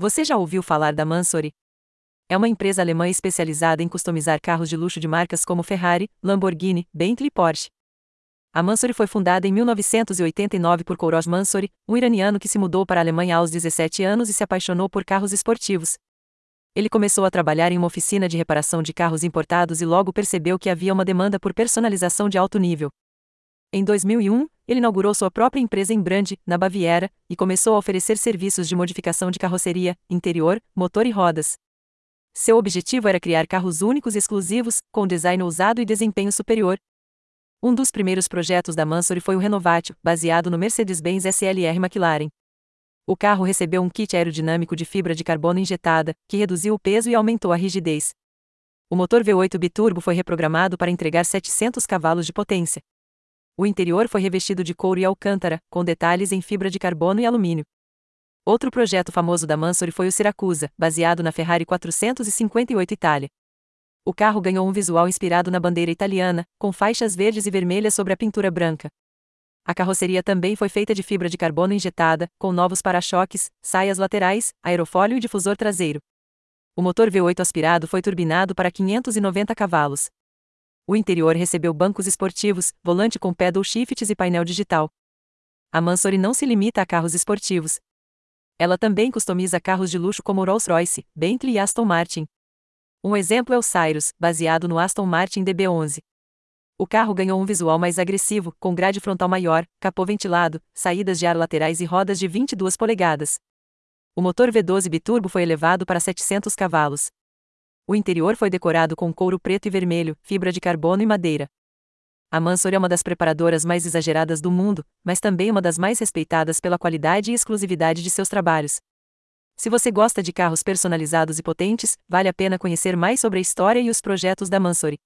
Você já ouviu falar da Mansory? É uma empresa alemã especializada em customizar carros de luxo de marcas como Ferrari, Lamborghini, Bentley e Porsche. A Mansory foi fundada em 1989 por Kourosh Mansory, um iraniano que se mudou para a Alemanha aos 17 anos e se apaixonou por carros esportivos. Ele começou a trabalhar em uma oficina de reparação de carros importados e logo percebeu que havia uma demanda por personalização de alto nível. Em 2001, ele inaugurou sua própria empresa em Brand, na Baviera, e começou a oferecer serviços de modificação de carroceria, interior, motor e rodas. Seu objetivo era criar carros únicos e exclusivos, com design ousado e desempenho superior. Um dos primeiros projetos da Mansory foi o Renovatio, baseado no Mercedes-Benz SLR McLaren. O carro recebeu um kit aerodinâmico de fibra de carbono injetada, que reduziu o peso e aumentou a rigidez. O motor V8 biturbo foi reprogramado para entregar 700 cavalos de potência. O interior foi revestido de couro e alcântara, com detalhes em fibra de carbono e alumínio. Outro projeto famoso da Mansory foi o Siracusa, baseado na Ferrari 458 Itália. O carro ganhou um visual inspirado na bandeira italiana, com faixas verdes e vermelhas sobre a pintura branca. A carroceria também foi feita de fibra de carbono injetada, com novos para-choques, saias laterais, aerofólio e difusor traseiro. O motor V8 aspirado foi turbinado para 590 cavalos. O interior recebeu bancos esportivos, volante com pedal shifts e painel digital. A Mansory não se limita a carros esportivos. Ela também customiza carros de luxo como Rolls-Royce, Bentley e Aston Martin. Um exemplo é o Cyrus, baseado no Aston Martin DB11. O carro ganhou um visual mais agressivo, com grade frontal maior, capô ventilado, saídas de ar laterais e rodas de 22 polegadas. O motor V12 biturbo foi elevado para 700 cavalos. O interior foi decorado com couro preto e vermelho, fibra de carbono e madeira. A Mansour é uma das preparadoras mais exageradas do mundo, mas também uma das mais respeitadas pela qualidade e exclusividade de seus trabalhos. Se você gosta de carros personalizados e potentes, vale a pena conhecer mais sobre a história e os projetos da Mansory.